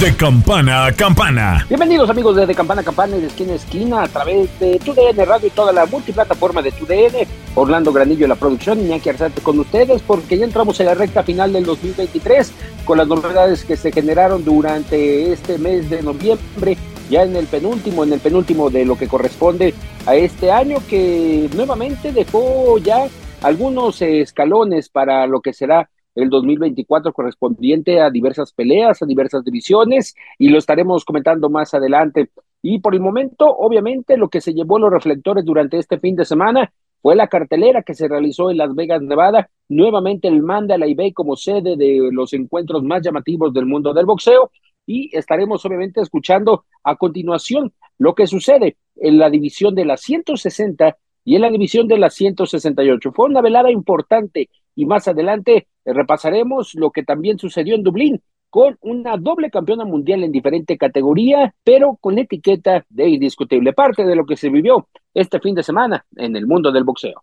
De campana a campana. Bienvenidos amigos de, de Campana a Campana y de Esquina a Esquina a través de TUDN Radio y toda la multiplataforma de TUDN. Orlando Granillo en la producción, Iñaki Arzate con ustedes porque ya entramos en la recta final del 2023 con las novedades que se generaron durante este mes de noviembre, ya en el penúltimo, en el penúltimo de lo que corresponde a este año que nuevamente dejó ya algunos escalones para lo que será el 2024 correspondiente a diversas peleas, a diversas divisiones, y lo estaremos comentando más adelante. Y por el momento, obviamente, lo que se llevó los reflectores durante este fin de semana fue la cartelera que se realizó en Las Vegas, Nevada. Nuevamente el manda la eBay como sede de los encuentros más llamativos del mundo del boxeo. Y estaremos obviamente escuchando a continuación lo que sucede en la división de las 160 y en la división de las 168. Fue una velada importante y más adelante repasaremos lo que también sucedió en Dublín con una doble campeona mundial en diferente categoría, pero con etiqueta de indiscutible parte de lo que se vivió este fin de semana en el mundo del boxeo.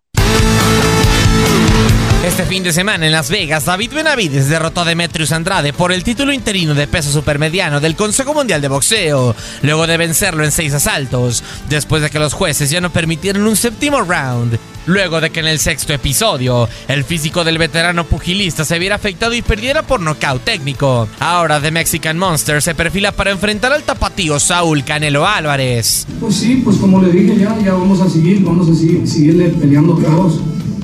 Este fin de semana en Las Vegas, David Benavides derrotó a Demetrius Andrade por el título interino de peso supermediano del Consejo Mundial de Boxeo, luego de vencerlo en seis asaltos, después de que los jueces ya no permitieron un séptimo round. Luego de que en el sexto episodio, el físico del veterano pugilista se viera afectado y perdiera por nocaut técnico. Ahora The Mexican Monster se perfila para enfrentar al tapatío Saúl Canelo Álvarez. Pues sí, pues como le dije ya, ya vamos a seguir, vamos a seguir, seguirle peleando todos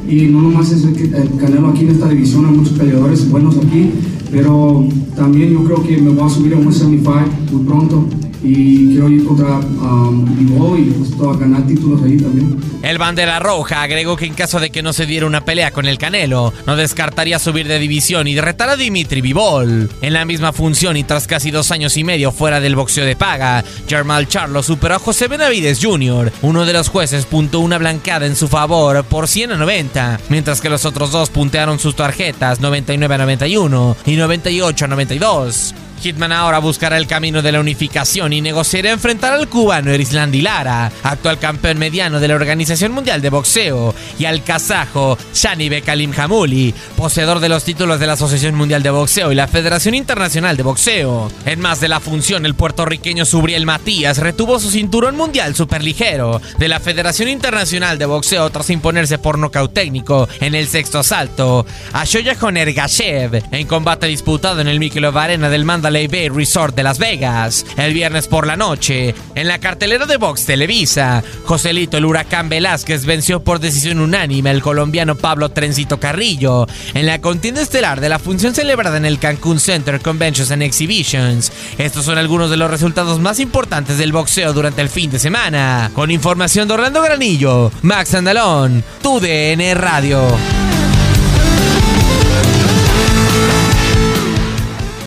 y no nomás es el, el, Canelo aquí en esta división, hay muchos peleadores buenos aquí, pero también yo creo que me voy a subir a un 75 muy pronto y quiero ir um, y pues a ganar títulos ahí también. El bandera roja agregó que en caso de que no se diera una pelea con el Canelo, no descartaría subir de división y derretar a Dimitri Vivol. En la misma función y tras casi dos años y medio fuera del boxeo de paga, Germán Charlo superó a José Benavides Jr. Uno de los jueces puntó una blancada en su favor por 100 a 90, mientras que los otros dos puntearon sus tarjetas 99 a 91 y 98 a 92. Hitman ahora buscará el camino de la unificación y negociará enfrentar al cubano Erislandi Lara, actual campeón mediano de la Organización Mundial de Boxeo, y al kazajo Shani Bekalim Hamuli, poseedor de los títulos de la Asociación Mundial de Boxeo y la Federación Internacional de Boxeo. En más de la función, el puertorriqueño Subriel Matías retuvo su cinturón mundial superligero de la Federación Internacional de Boxeo tras imponerse por nocaut técnico en el sexto asalto a Shoya Honer Gashev en combate disputado en el Mikelov Arena del Bay Resort de Las Vegas. El viernes por la noche, en la cartelera de Box Televisa, Joselito el Huracán Velázquez venció por decisión unánime al colombiano Pablo Trencito Carrillo en la contienda estelar de la función celebrada en el Cancún Center Conventions and Exhibitions. Estos son algunos de los resultados más importantes del boxeo durante el fin de semana. Con información de Orlando Granillo, Max Andalón, TUDN Radio.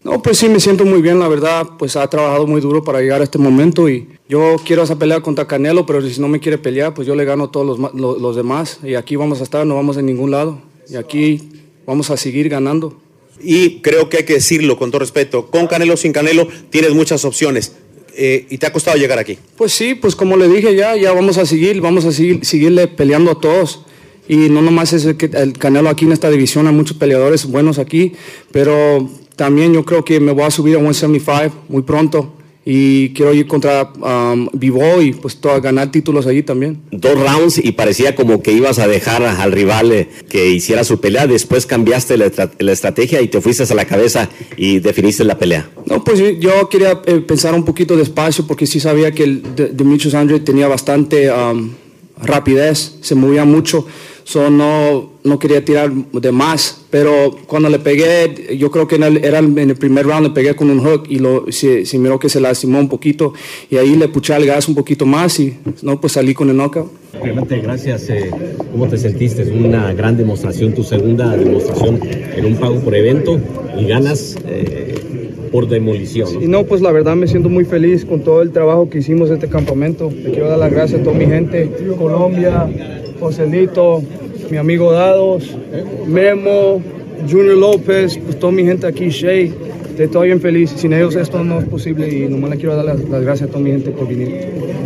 No, pues sí, me siento muy bien, la verdad, pues ha trabajado muy duro para llegar a este momento y yo quiero esa pelea contra Canelo, pero si no me quiere pelear, pues yo le gano a todos los, los, los demás y aquí vamos a estar, no vamos a ningún lado y aquí vamos a seguir ganando. Y creo que hay que decirlo con todo respeto, con Canelo o sin Canelo tienes muchas opciones. Eh, ¿Y te ha costado llegar aquí? Pues sí, pues como le dije ya, ya vamos a seguir, vamos a seguir, seguirle peleando a todos. Y no nomás es el, el Canelo aquí en esta división, hay muchos peleadores buenos aquí, pero también yo creo que me voy a subir a 175 muy pronto y quiero ir contra um, Vivo y pues todo, ganar títulos allí también. Dos rounds y parecía como que ibas a dejar al rival eh, que hiciera su pelea, después cambiaste la, la, estrategia y te fuiste a la cabeza y definiste la pelea. No, pues yo quería eh, pensar un poquito despacio porque sí sabía que el Demetrius Andre tenía bastante um, rapidez, se movía mucho. So no, no quería tirar de más, pero cuando le pegué, yo creo que en el, era en el primer round le pegué con un hook y lo, se, se miró que se lastimó un poquito y ahí le puché el gas un poquito más y no, pues salí con el knockout. Realmente gracias. Eh, ¿Cómo te sentiste? Es una gran demostración, tu segunda demostración en un pago por evento y ganas eh, por demolición. Y no, pues la verdad me siento muy feliz con todo el trabajo que hicimos en este campamento. Le quiero dar las gracias a toda mi gente, Colombia, Joselito, mi amigo Dados, Memo, Junior López, pues toda mi gente aquí, Shay. Estoy bien feliz. Sin ellos esto no es posible y nomás le quiero dar las, las gracias a toda mi gente por venir.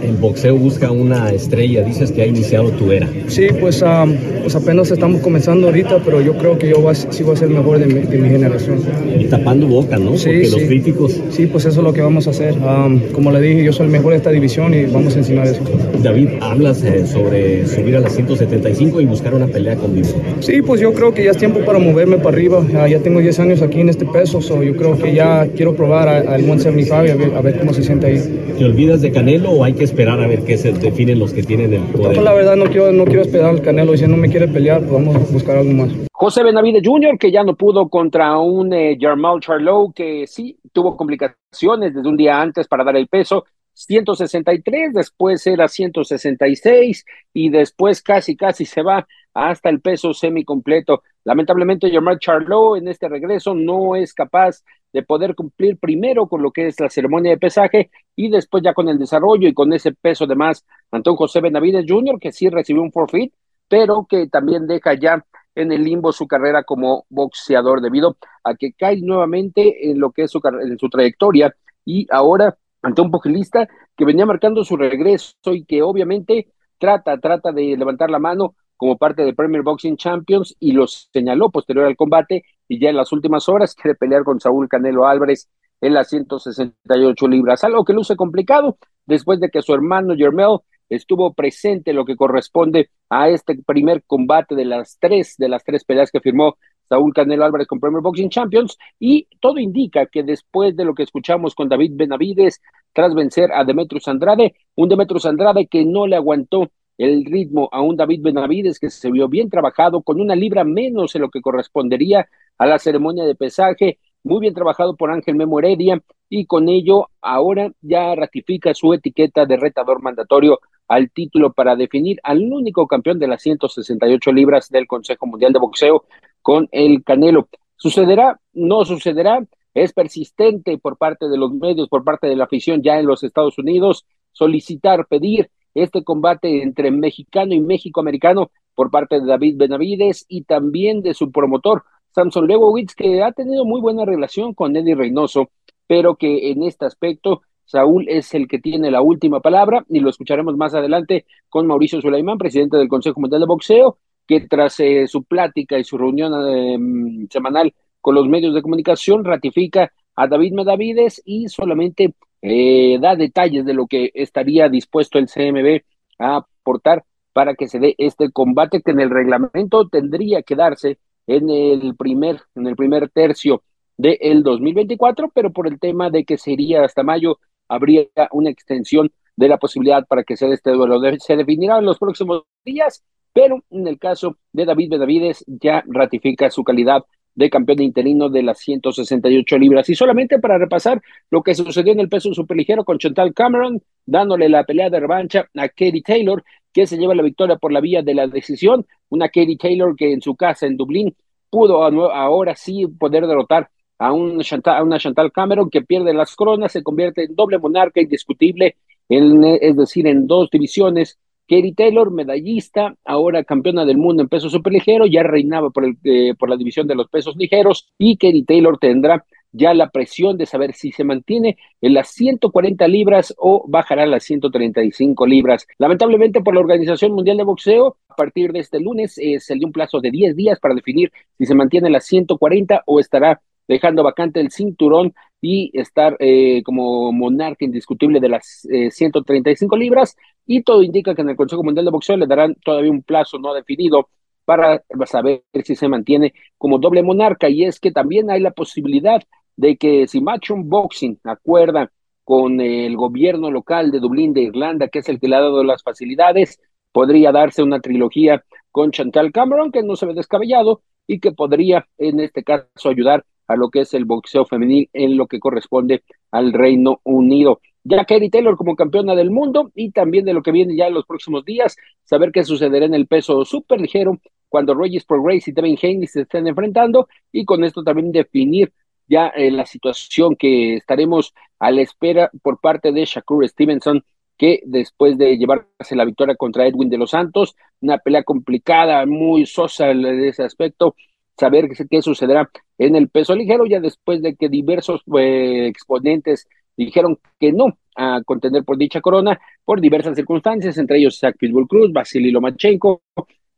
El boxeo busca una estrella. Dices que ha iniciado tu era. Sí, pues, um, pues apenas estamos comenzando ahorita, pero yo creo que yo va, sí voy a ser el mejor de mi, de mi generación. Y tapando boca, ¿no? Sí, Porque sí. los críticos. Sí, pues eso es lo que vamos a hacer. Um, como le dije, yo soy el mejor de esta división y vamos a enseñar eso. David, hablas eh, sobre subir a las 175 y buscar una pelea con Vivo. Sí, pues yo creo que ya es tiempo para moverme para arriba. Ah, ya tengo 10 años aquí en este peso, so yo creo que ya quiero probar al 175 y a ver, a ver cómo se siente ahí. ¿Te olvidas de Canelo o hay que esperar a ver qué se definen los que tienen el poder? la verdad no quiero, no quiero esperar al Canelo y si no me quiere pelear, pues vamos a buscar algo más. José Benavides Jr., que ya no pudo contra un eh, Jamal Charlo, que sí tuvo complicaciones desde un día antes para dar el peso. 163, después era 166 y después casi casi se va hasta el peso semicompleto. Lamentablemente Jamal Charlo en este regreso no es capaz de poder cumplir primero con lo que es la ceremonia de pesaje y después ya con el desarrollo y con ese peso de más. Antón José Benavides Jr., que sí recibió un forfeit, pero que también deja ya en el limbo su carrera como boxeador debido a que cae nuevamente en lo que es su, en su trayectoria y ahora ante un pugilista que venía marcando su regreso y que obviamente trata, trata de levantar la mano como parte de Premier Boxing Champions y lo señaló posterior al combate y ya en las últimas horas quiere pelear con Saúl Canelo Álvarez en las 168 libras, algo que luce complicado después de que su hermano Jermel estuvo presente en lo que corresponde a este primer combate de las tres, de las tres peleas que firmó Saúl Canelo Álvarez con Premier Boxing Champions. Y todo indica que después de lo que escuchamos con David Benavides tras vencer a Demetrius Andrade, un Demetrius Andrade que no le aguantó el ritmo a un David Benavides que se vio bien trabajado con una libra menos en lo que correspondería a la ceremonia de pesaje, muy bien trabajado por Ángel Memo Heredia y con ello ahora ya ratifica su etiqueta de retador mandatorio al título para definir al único campeón de las 168 libras del Consejo Mundial de Boxeo con el Canelo. ¿Sucederá? No sucederá. Es persistente por parte de los medios, por parte de la afición ya en los Estados Unidos, solicitar, pedir este combate entre mexicano y México-americano por parte de David Benavides y también de su promotor, Samson Lebowitz, que ha tenido muy buena relación con Eddie Reynoso, pero que en este aspecto Saúl es el que tiene la última palabra y lo escucharemos más adelante con Mauricio Sulaimán, presidente del Consejo Mundial de Boxeo, que tras eh, su plática y su reunión eh, semanal con los medios de comunicación ratifica a David Benavides y solamente eh, da detalles de lo que estaría dispuesto el CMB a aportar para que se dé este combate que en el reglamento tendría que darse en el primer, en el primer tercio del 2024, pero por el tema de que sería hasta mayo, habría una extensión de la posibilidad para que se dé este duelo. Se definirá en los próximos días, pero en el caso de David Benavides ya ratifica su calidad de campeón interino de las 168 libras. Y solamente para repasar lo que sucedió en el peso superligero con Chantal Cameron, dándole la pelea de revancha a Katie Taylor, que se lleva la victoria por la vía de la decisión. Una Katie Taylor que en su casa en Dublín pudo ahora sí poder derrotar a, un Chantal, a una Chantal Cameron que pierde las coronas, se convierte en doble monarca indiscutible, en, es decir, en dos divisiones. Katie Taylor, medallista, ahora campeona del mundo en peso superligero, ya reinaba por, el, eh, por la división de los pesos ligeros y Katie Taylor tendrá ya la presión de saber si se mantiene en las 140 libras o bajará a las 135 libras. Lamentablemente por la Organización Mundial de Boxeo, a partir de este lunes eh, se dio un plazo de 10 días para definir si se mantiene en las 140 o estará dejando vacante el cinturón y estar eh, como monarca indiscutible de las eh, 135 libras. Y todo indica que en el Consejo Mundial de Boxeo le darán todavía un plazo no definido para saber si se mantiene como doble monarca. Y es que también hay la posibilidad de que si Matchroom Boxing acuerda con el gobierno local de Dublín de Irlanda, que es el que le ha dado las facilidades, podría darse una trilogía con Chantal Cameron, que no se ve descabellado y que podría en este caso ayudar a lo que es el boxeo femenil en lo que corresponde al Reino Unido. Ya Kerry Taylor como campeona del mundo y también de lo que viene ya en los próximos días, saber qué sucederá en el peso súper ligero cuando Regis Progress y Devin Haney se estén enfrentando y con esto también definir ya eh, la situación que estaremos a la espera por parte de Shakur Stevenson que después de llevarse la victoria contra Edwin de los Santos, una pelea complicada, muy sosa en ese aspecto, saber qué, sucederá en el peso ligero, ya después de que diversos eh, exponentes dijeron que no a contender por dicha corona por diversas circunstancias, entre ellos Zach Pitbull Cruz, Vasily Lomachenko,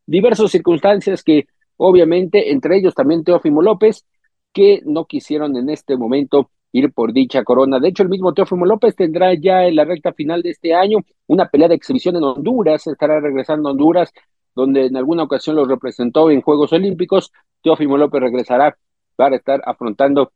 diversas circunstancias que obviamente, entre ellos también Teófimo López, que no quisieron en este momento ir por dicha corona. De hecho, el mismo Teófimo López tendrá ya en la recta final de este año una pelea de exhibición en Honduras, estará regresando a Honduras, donde en alguna ocasión lo representó en Juegos Olímpicos. Teófimo López regresará para estar afrontando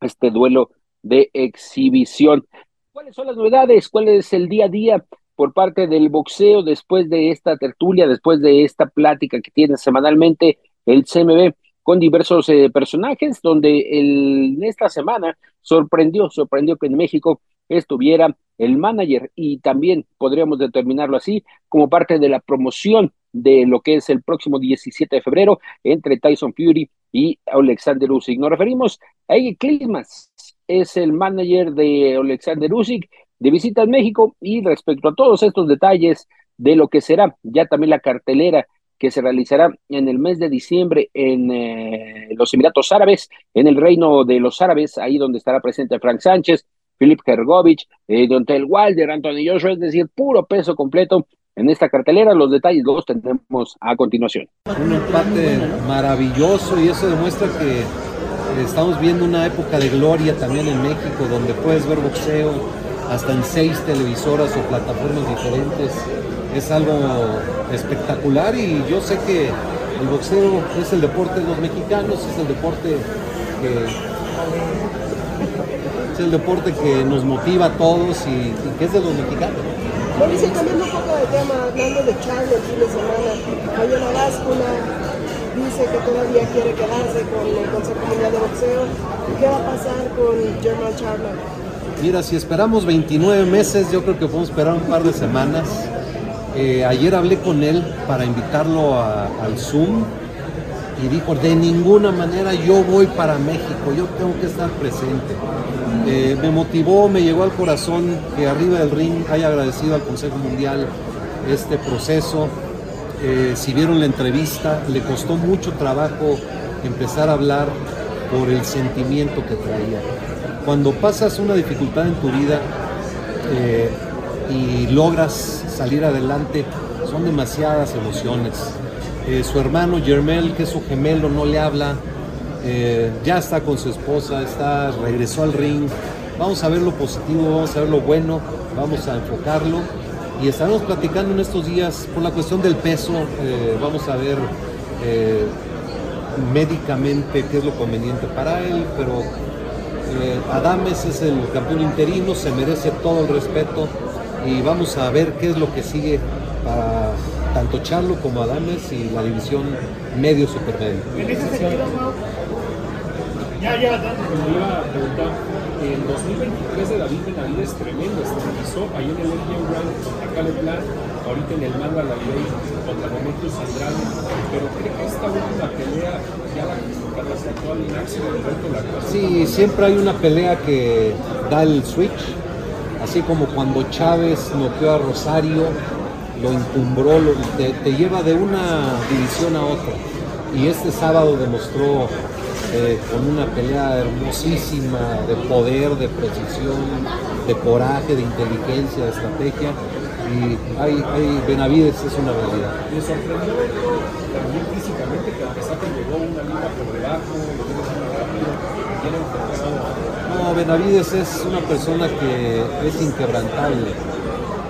este duelo de exhibición. ¿Cuáles son las novedades? ¿Cuál es el día a día por parte del boxeo después de esta tertulia, después de esta plática que tiene semanalmente el CMB? con diversos eh, personajes, donde en esta semana sorprendió, sorprendió que en México estuviera el manager y también podríamos determinarlo así como parte de la promoción de lo que es el próximo 17 de febrero entre Tyson Fury y Alexander Usyk. Nos referimos a Eggy Klimas, es el manager de Alexander Usyk de visita en México y respecto a todos estos detalles de lo que será ya también la cartelera que se realizará en el mes de diciembre en eh, los Emiratos Árabes, en el Reino de los Árabes, ahí donde estará presente Frank Sánchez, Philip Hergovich, eh, Dontel Wilder, Anthony Joshua, es decir, puro peso completo en esta cartelera. Los detalles los tendremos a continuación. Un empate maravilloso y eso demuestra que estamos viendo una época de gloria también en México, donde puedes ver boxeo hasta en seis televisoras o plataformas diferentes es algo espectacular y yo sé que el boxeo es el deporte de los mexicanos, es el deporte que es el deporte que nos motiva a todos y, que es de los mexicanos. Mauricio, cambiando un poco de tema, hablando de Charlo el fin de semana, Mayola Vázcula dice que todavía quiere quedarse con el Consejo Mundial de Boxeo. ¿Qué va a pasar con German Charlo? Mira, si esperamos 29 meses, yo creo que podemos esperar un par de semanas. Eh, ayer hablé con él para invitarlo al Zoom y dijo, de ninguna manera yo voy para México, yo tengo que estar presente. Eh, me motivó, me llegó al corazón que arriba del ring haya agradecido al Consejo Mundial este proceso. Eh, si vieron la entrevista, le costó mucho trabajo empezar a hablar por el sentimiento que traía. Cuando pasas una dificultad en tu vida y logras salir adelante, son demasiadas emociones. Eh, su hermano Germel, que es su gemelo, no le habla, eh, ya está con su esposa, está, regresó al ring. Vamos a ver lo positivo, vamos a ver lo bueno, vamos a enfocarlo. Y estaremos platicando en estos días por la cuestión del peso, eh, vamos a ver médicamente qué es lo conveniente para él, pero Adames es el campeón interino, se merece todo el respeto y vamos a ver qué es lo que sigue para tanto Charlo como Adames y la división medio supermedio. En ese sentido, ya, ya, me iba a preguntar, el 2023 de David Benavides es tremendo, estabilizó ahí en el MGM Grand, acá de plan, ahorita en el manga la ley contra Demetrius Andrade, pero creo que esta última pelea ya la actual del reto la Sí, siempre hay una pelea que da el switch así como cuando Chávez noqueó a Rosario, lo encumbró, te, lleva de una división a otra. Y este sábado demostró eh, con una pelea hermosísima de poder, de precisión, de coraje, de inteligencia, de estrategia. Y hay, hay Benavides es una realidad. Me sorprendió también físicamente que a pesar que llegó una liga por debajo, lo enfocado no, Benavides es una persona que es inquebrantable.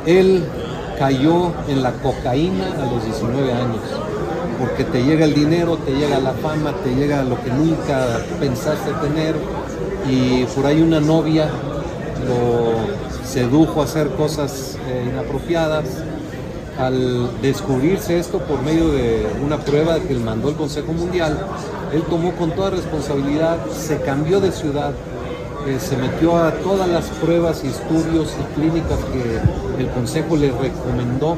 Él cayó en la cocaína a los 19 años, porque te llega el dinero, te llega la fama, te llega lo que nunca pensaste tener, y por ahí una novia lo sedujo a hacer cosas eh, inapropiadas. Al descubrirse esto por medio de una prueba que mandó el Consejo Mundial, él tomó con toda responsabilidad, se cambió de ciudad, eh, se metió a todas las pruebas y estudios y clínicas que el Consejo le recomendó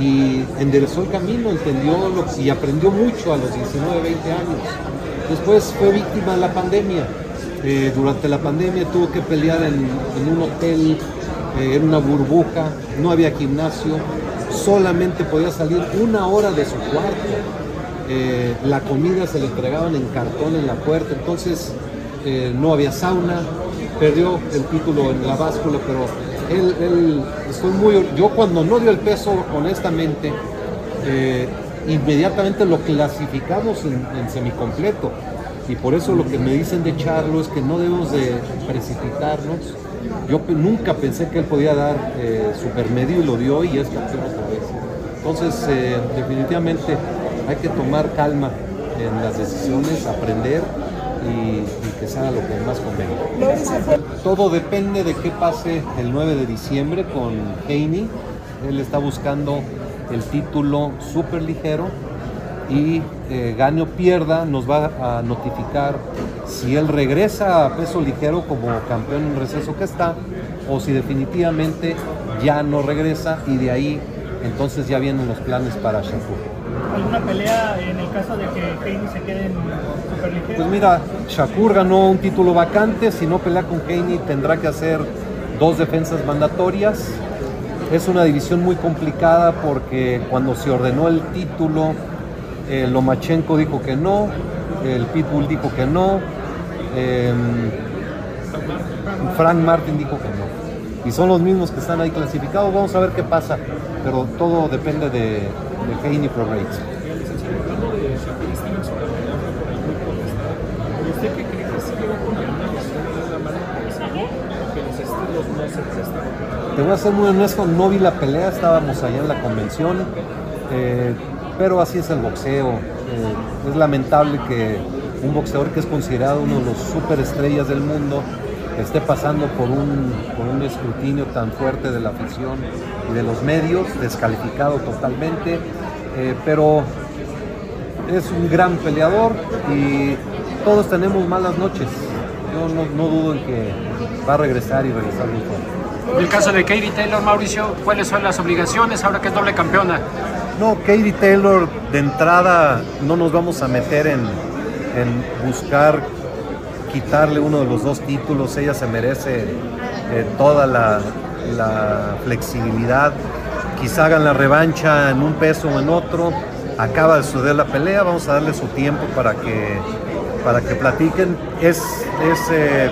y enderezó el camino, entendió lo, y aprendió mucho a los 19, 20 años. Después fue víctima de la pandemia. Eh, durante la pandemia tuvo que pelear en, un hotel, eh, en una burbuja, no había gimnasio, solamente podía salir una hora de su cuarto. La comida se le entregaban en cartón en la puerta, entonces eh, no había sauna, perdió el título en la báscula, pero él, él estoy muy, yo cuando no dio el peso, honestamente, eh, inmediatamente lo clasificamos en, semicompleto. Y por eso lo que me dicen de Charlo es que no debemos de precipitarnos. Yo nunca pensé que él podía dar eh, supermedio y lo dio y es campeón otra vez. Entonces, definitivamente hay que tomar calma en las decisiones, aprender y, y que sea lo que más convenga. Todo depende de qué pase el 9 de diciembre con Haney. Él está buscando el título súper ligero y eh, gane o pierda nos va a notificar si él regresa a peso ligero como campeón en receso que está o si definitivamente ya no regresa y de ahí entonces ya vienen los planes para Shakur. ¿Alguna pelea en el caso de que Haney se quede en? Pues mira, Shakur ganó un título vacante, si no pelea con Haney tendrá que hacer dos defensas mandatorias. Es una división muy complicada porque cuando se ordenó el título, eh, Lomachenko dijo que no, el Pitbull dijo que no, eh, Frank Martin dijo que no. Y son los mismos que están ahí clasificados. Vamos a ver qué pasa, pero todo depende de, de Haney Pro Rates. Hablando de Shakur Stevenson, la pelea fue por ahí muy contestada. ¿Y usted qué cree que sí con alguna lesión en la mano que los estilos no se prestaron? Te voy a ser muy honesto, no vi la pelea, estábamos allá en la convención, eh, pero así es el boxeo. Eh, es lamentable que un boxeador que es considerado uno de los superestrellas del mundo esté pasando por un, por un escrutinio tan fuerte de la afición y de los medios, descalificado totalmente, eh, pero es un gran peleador y todos tenemos malas noches. Yo no, no dudo en que va a regresar y regresar muy. En el caso de Katie Taylor, Mauricio, ¿cuáles son las obligaciones ahora que es doble campeona? No, Katie Taylor, de entrada no nos vamos a meter en, en buscar quitarle uno de los dos títulos. Ella se merece eh, toda la, la flexibilidad. Quizá hagan la revancha en un peso o en otro. Acaba de suceder la pelea, vamos a darle su tiempo para que, para que platiquen. Es, eh,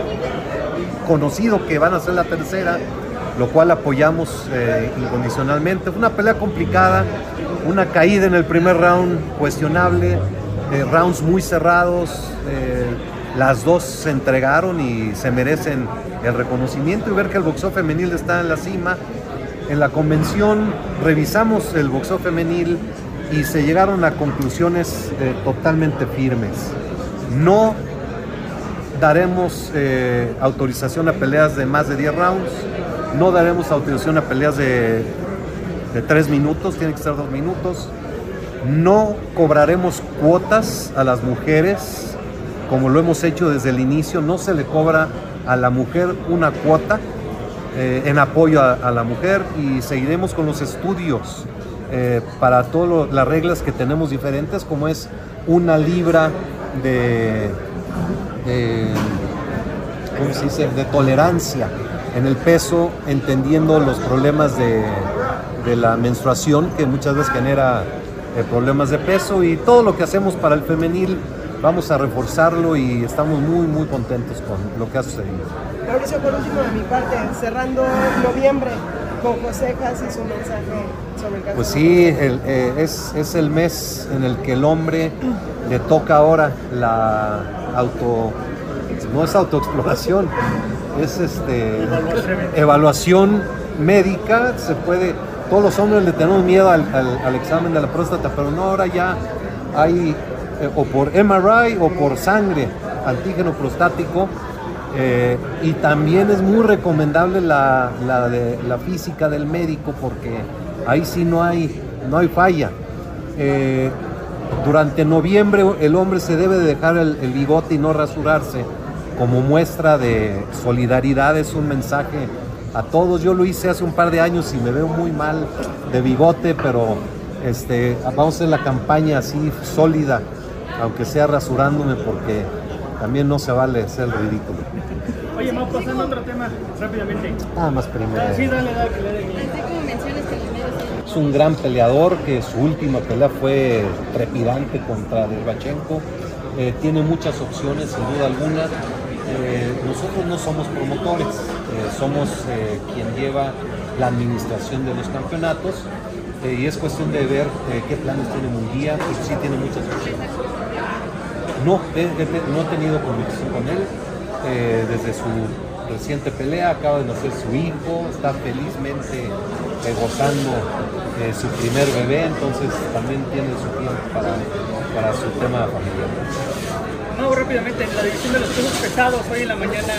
conocido que van a ser la tercera, lo cual apoyamos eh, incondicionalmente. Fue una pelea complicada, una caída en el primer round cuestionable, eh, rounds muy cerrados, las dos se entregaron y se merecen el reconocimiento y ver que el boxeo femenil está en la cima. En la convención revisamos el boxeo femenil y se llegaron a conclusiones totalmente firmes. No daremos eh, autorización a peleas de más de 10 rounds, no daremos autorización a peleas de, de 3 minutos, tiene que ser 2 minutos, no cobraremos cuotas a las mujeres, como lo hemos hecho desde el inicio, no se le cobra a la mujer una cuota eh, en apoyo a, la mujer y seguiremos con los estudios eh, para todas las reglas que tenemos diferentes, como es una libra de, de, ¿cómo se dice? de tolerancia en el peso, entendiendo los problemas de, de la menstruación que muchas veces genera eh, problemas de peso y todo lo que hacemos para el femenil vamos a reforzarlo y estamos muy muy contentos con lo que ha sucedido. Mauricio, por último de mi parte, cerrando noviembre con José Cas y su mensaje sobre el caso. Pues sí, el, eh, es, es el mes en el que el hombre le toca ahora la auto, no es autoexploración, es este evaluación médica, se puede, todos los hombres le tenemos miedo al, al, al examen de la próstata, pero no ahora ya hay eh, o por MRI o por sangre, antígeno prostático, Eh, y también es muy recomendable la, la, de, la física del médico porque ahí sí no hay, no hay falla. Eh, durante noviembre el hombre se debe de dejar el, el, bigote y no rasurarse como muestra de solidaridad, es un mensaje a todos. Yo lo hice hace un par de años y me veo muy mal de bigote, pero este, vamos a hacer la campaña así sólida, aunque sea rasurándome porque también no se vale ser ridículo. Oye, vamos pasando a otro tema rápidamente. Nada más primero. Ah, sí, dale, dale, dale. Un gran peleador que su última pelea fue trepidante contra Derbachenko. Eh, tiene muchas opciones, sin duda alguna. Eh, nosotros no somos promotores, eh, somos eh, quien lleva la administración de los campeonatos y es cuestión de ver qué planes tiene Munguía, y sí tiene muchas opciones. No, no he tenido comunicación con él desde su reciente pelea, acaba de nacer su hijo, está felizmente gozando su primer bebé, entonces también tiene su tiempo para, para su tema familiar. No, rápidamente, en la división de los pesos pesados, hoy en la mañana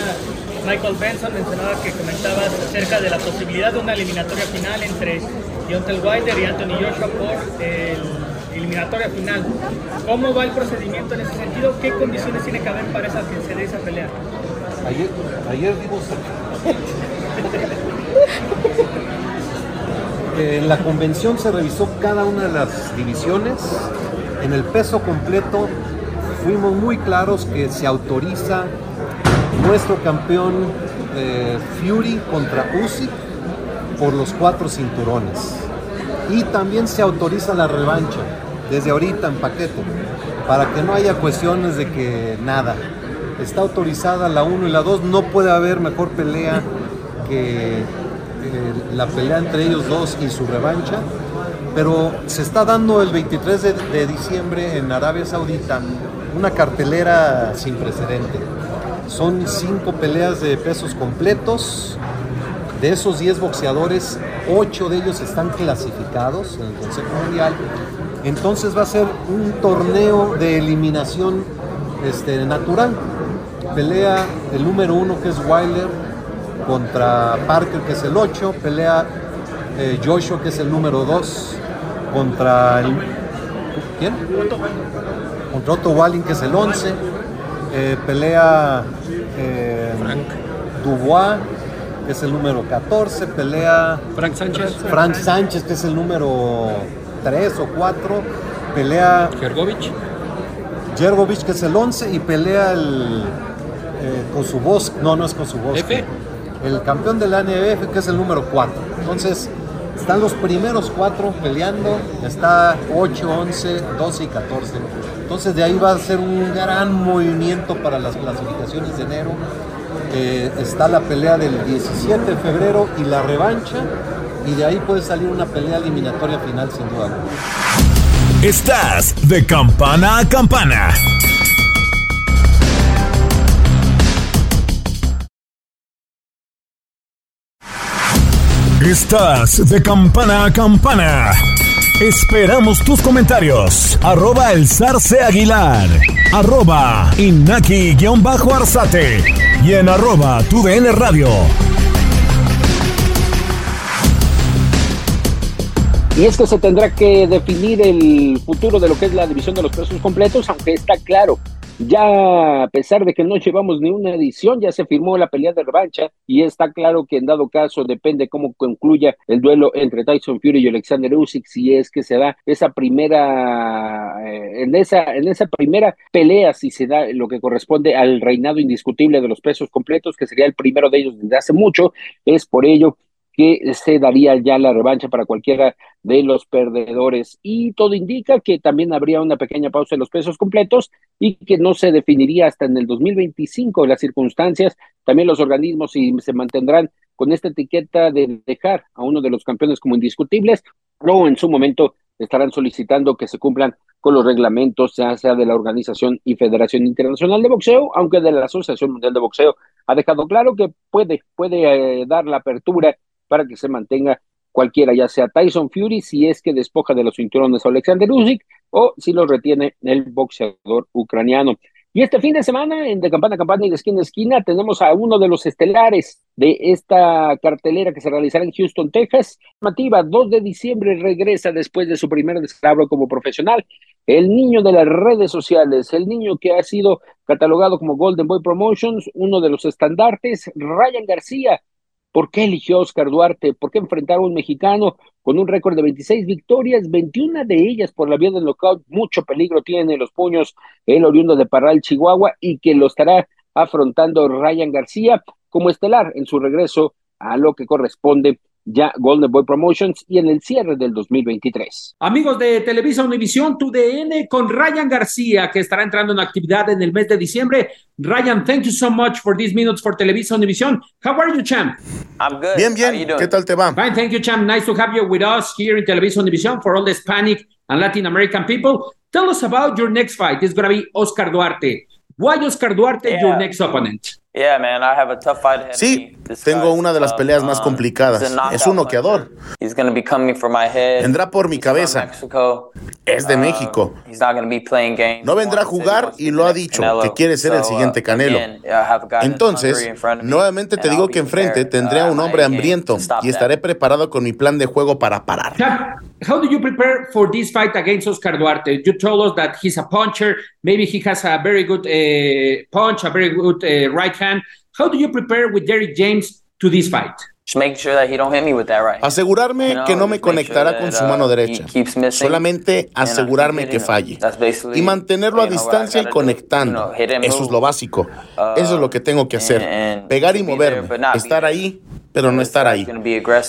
Michael Benson mencionaba que comentabas acerca de la posibilidad de una eliminatoria final entre Deontay Wilder y Anthony Joshua por el eliminatoria final. ¿Cómo va el procedimiento en ese sentido? ¿Qué condiciones tiene que haber para esa, que se dé esa pelea? Ayer, ayer dimos... en la convención se revisó cada una de las divisiones. En el peso completo fuimos muy claros que se autoriza nuestro campeón eh, Fury contra Usyk por los cuatro cinturones. Y también se autoriza la revancha desde ahorita en paquete para que no haya cuestiones de que nada. Está autorizada la 1 y la 2, no puede haber mejor pelea que eh, la pelea entre ellos dos y su revancha. Pero se está dando el 23 de, diciembre en Arabia Saudita una cartelera sin precedente. Son cinco peleas de pesos completos. De esos 10 boxeadores, 8 de ellos están clasificados en el Consejo Mundial. Entonces va a ser un torneo de eliminación este, natural. Pelea el número uno que es Wilder contra Parker que es el 8. Pelea eh, Joshua que es el número 2 contra el... ¿Quién? contra Otto Walling, que es el 11. Eh, pelea eh, Dubois, que es el número 14. Pelea Frank Sánchez. Frank Sánchez, que es el número 3 o 4. Pelea Jergovich. Jergovich, que es el 11. Y pelea el eh, con su voz. No, no es con su voz. F. El campeón de la NBF, que es el número 4. Entonces, están los primeros cuatro peleando, está 8, 11, 12 y 14. Entonces de ahí va a ser un gran movimiento para las clasificaciones de enero. Eh, está la pelea del 17 de febrero y la revancha. Y de ahí puede salir una pelea eliminatoria final sin duda. Estás de campana a campana. Estás de campana a campana. Esperamos tus comentarios. Arroba el zarce aguilar. Arroba inaki-arzate. Y en arroba tu radio. Y es que se tendrá que definir el futuro de lo que es la división de los pesos completos, aunque está claro ya a pesar de que no llevamos ni una edición, ya se firmó la pelea de revancha y está claro que en dado caso depende cómo concluya el duelo entre Tyson Fury y Alexander Usyk si es que se da esa primera eh, en esa en esa primera pelea si se da lo que corresponde al reinado indiscutible de los pesos completos que sería el primero de ellos desde hace mucho, es por ello que se daría ya la revancha para cualquiera de los perdedores. Y todo indica que también habría una pequeña pausa en los pesos completos y que no se definiría hasta en el 2025 las circunstancias. También los organismos si se mantendrán con esta etiqueta de dejar a uno de los campeones como indiscutibles o en su momento estarán solicitando que se cumplan con los reglamentos, ya sea de la Organización y Federación Internacional de Boxeo, aunque de la Asociación Mundial de Boxeo ha dejado claro que puede, puede eh, dar la apertura para que se mantenga cualquiera, ya sea Tyson Fury, si es que despoja de los cinturones a Alexander Usyk, o si los retiene el boxeador ucraniano. Y este fin de semana, en De Campana a Campana y de Esquina a Esquina, tenemos a uno de los estelares de esta cartelera que se realizará en Houston, Texas. Mativa, 2 de diciembre regresa después de su primer descalabro como profesional. El niño de las redes sociales, el niño que ha sido catalogado como Golden Boy Promotions, uno de los estandartes, Ryan García, ¿Por qué eligió a Oscar Duarte? ¿Por qué enfrentar a un mexicano con un récord de 26 victorias, 21 de ellas por la vía del knockout? Mucho peligro tiene los puños el oriundo de Parral, Chihuahua, y que lo estará afrontando Ryan García como estelar en su regreso a lo que corresponde ya Golden Boy Promotions y en el cierre del 2023. Amigos de Televisa Univisión, tu DN con Ryan García, que estará entrando en actividad en el mes de diciembre. Ryan, thank you so much for these minutes for Televisa Univisión. How are you, champ? I'm good. Bien, bien. ¿Qué tal te va? Fine, thank you, champ. Nice to have you with us here in Televisa Univisión for all the Hispanic and Latin American people. Tell us about your next fight. It's going to be Oscar Duarte. Why Oscar Duarte, Yeah. your next opponent? Yeah, man, I have a tough fight ahead of Sí, tengo una de las tough. peleas más Um, complicadas. Es un noqueador. He's to be coming for my head. Vendrá por mi cabeza. Es de Uh, México. He's not going to be playing games. No vendrá a jugar y lo ha dicho, que quiere ser el So, uh, siguiente Canelo. Entonces, nuevamente te digo que enfrente tendré a uh, un hombre hambriento y estaré preparado con mi plan de juego para parar. How do you prepare for this fight against Oscar Duarte? You told us that he's a puncher. Maybe he has a very good uh, punch, a very good uh, right hand. How do you prepare with Derrick James to this fight? Just making sure that he don't hit me with that right. Asegurarme que no me conectará con su uh, mano he derecha. Solamente keep asegurarme que falle. That's basically, Y mantenerlo a distancia y conectando. Eso es lo básico. Eso es lo que tengo que hacer. and Pegar y moverme. Estar ahí, pero no estar ahí.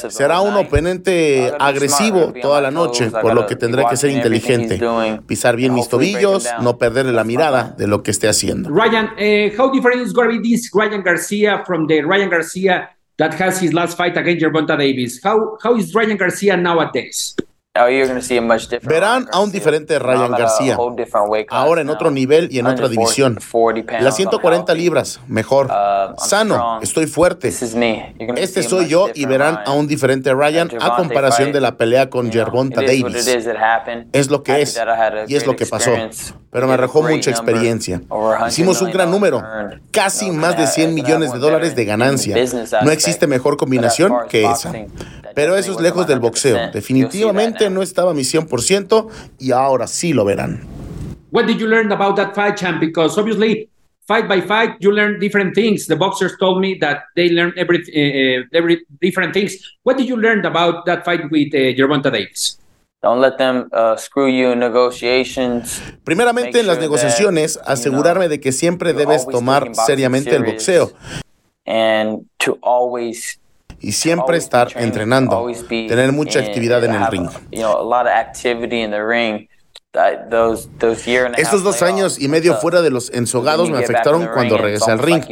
Será un oponente agresivo toda la noche, por lo que tendré que ser inteligente, pisar bien mis tobillos, no perderle la mirada de lo que esté haciendo. Ryan, uh, how different is going to be this Ryan Garcia from the Ryan Garcia that has his last fight against Gervonta Davis? How how is Ryan Garcia nowadays? Verán a un diferente Ryan García, ahora en otro nivel y en otra 140 división. Las 140 libras, mejor. I'm Sano, estoy fuerte. Este soy yo y verán a un diferente Ryan a comparación de la pelea con Gervonta Davis. Es lo que es y es lo que pasó. Pero me arrojó mucha experiencia. over $100 Hicimos un gran número, casi más de can I- 100 can I millones de dólares de ganancia. No existe mejor combinación que esa. Pero eso es lejos del 100%. boxeo. Definitivamente no estaba mi 100% y ahora sí lo verán. What did you learn about that fight, champ? Because obviously, fight by fight, you learn different things. The boxers told me that they learn every, uh, every different things. What did you learn about that fight with uh, Gervonta Davis? Don't let them uh, screw you in negotiations. Primeramente en las negociaciones, that, you asegurarme de que siempre debes tomar seriamente el boxeo And to always y siempre estar entrenando, tener mucha actividad en el ring. Estos dos años y medio uh, fuera de los ensogados me afectaron cuando regresé al ring,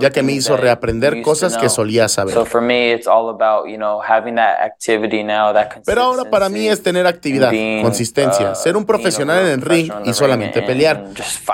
ya que me hizo reaprender cosas que solía saber. So for me, it's all about you know having that activity now, that Pero ahora para mí es tener actividad, consistencia, uh, ser un profesional en el ring y solamente pelear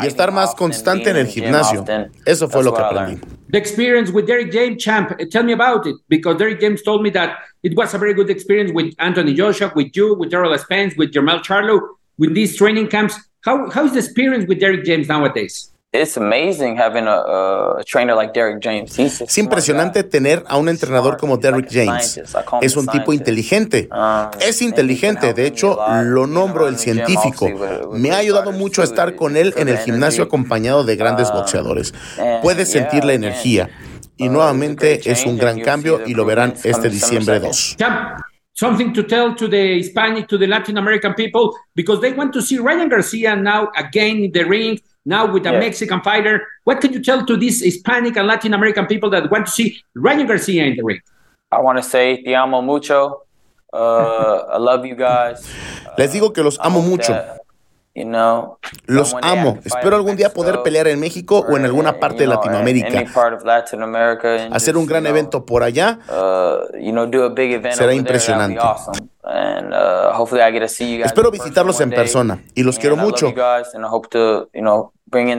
y estar más constante en el gimnasio. Eso fue lo que aprendí. The experience with Derrick James, champ. uh, Tell me about it, because Derrick James told me that it was a very good experience with Anthony Joshua, with you, with Errol Spence, with Jermel Charlo, with these training camps. How how is the experience with Derrick James nowadays? It's amazing having a, a, a trainer like Derrick James. He's Es impresionante tener a un entrenador como Derrick James. Es un tipo inteligente. Es inteligente, de hecho, lo nombro el científico. Me ha ayudado mucho a estar con él en el gimnasio acompañado de grandes boxeadores. Puedes sentir la energía. Y nuevamente es un gran cambio y lo verán este diciembre 2. Champ, something to tell to the Hispanic, to the Latin American people, because they want to see Ryan Garcia now again in the ring, now with a Yeah. Mexican fighter. What can you tell to these Hispanic and Latin American people that want to see Ryan Garcia in the ring? I want to say te amo mucho. Uh, I love you guys. Les digo que los amo mucho. You know, Los amo. Espero algún día poder pelear en México o en alguna parte de you know, any Latinoamérica. Hacer un gran evento por allá uh, you know, do a big event Será impresionante. uh. Espero visitarlos en persona y los quiero mucho.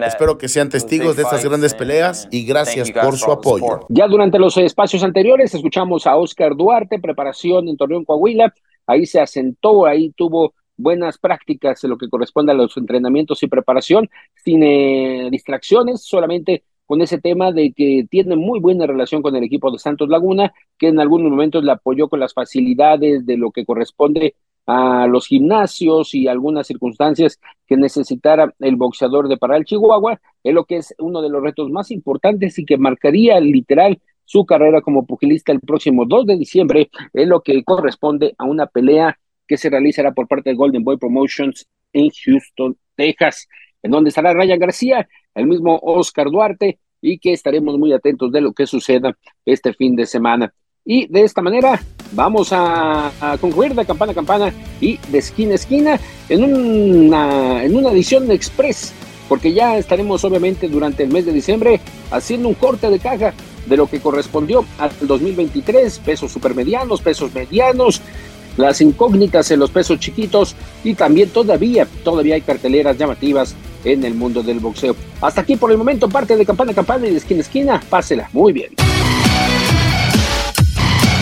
Espero que sean testigos de estas grandes and- peleas y gracias por su apoyo. Ya durante los espacios anteriores escuchamos a Oscar Duarte, preparación en Torreón, Coahuila. Ahí se asentó, ahí tuvo buenas prácticas en lo que corresponde a los entrenamientos y preparación, sin eh, distracciones, solamente con ese tema de que tiene muy buena relación con el equipo de Santos Laguna, que en algunos momentos le apoyó con las facilidades de lo que corresponde a los gimnasios y algunas circunstancias que necesitara el boxeador de Paral Chihuahua, es lo que es uno de los retos más importantes y que marcaría literal su carrera como pugilista el próximo 2 de diciembre, es lo que corresponde a una pelea que se realizará por parte de Golden Boy Promotions en Houston, Texas, en donde estará Ryan García, el mismo Oscar Duarte, y que estaremos muy atentos de lo que suceda este fin de semana. Y de esta manera vamos a, concluir de campana a campana y de esquina a esquina en una, en una edición express, porque ya estaremos obviamente durante el mes de diciembre haciendo un corte de caja de lo que correspondió al 2023, pesos supermedianos, pesos medianos, las incógnitas en los pesos chiquitos y también todavía, todavía hay carteleras llamativas en el mundo del boxeo. Hasta aquí por el momento, parte de campana a campana y de esquina a esquina, pásela muy bien.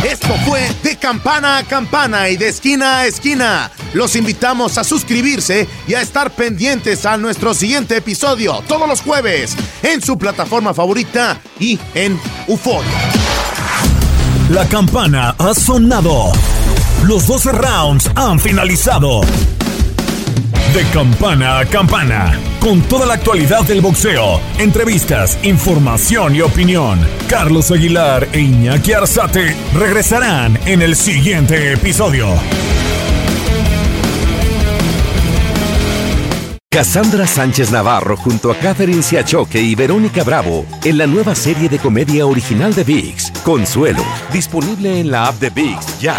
Esto fue de campana a campana y de esquina a esquina. Los invitamos a suscribirse y a estar pendientes a nuestro siguiente episodio todos los jueves en su plataforma favorita y en UFO. La campana ha sonado. Los 12 rounds han finalizado. De campana a campana, con toda la actualidad del boxeo, entrevistas, información y opinión. Carlos Aguilar e Iñaki Arzate regresarán en el siguiente episodio. Cassandra Sánchez Navarro junto a Catherine Siachoque y Verónica Bravo en la nueva serie de comedia original de VIX, Consuelo, disponible en la app de VIX ya.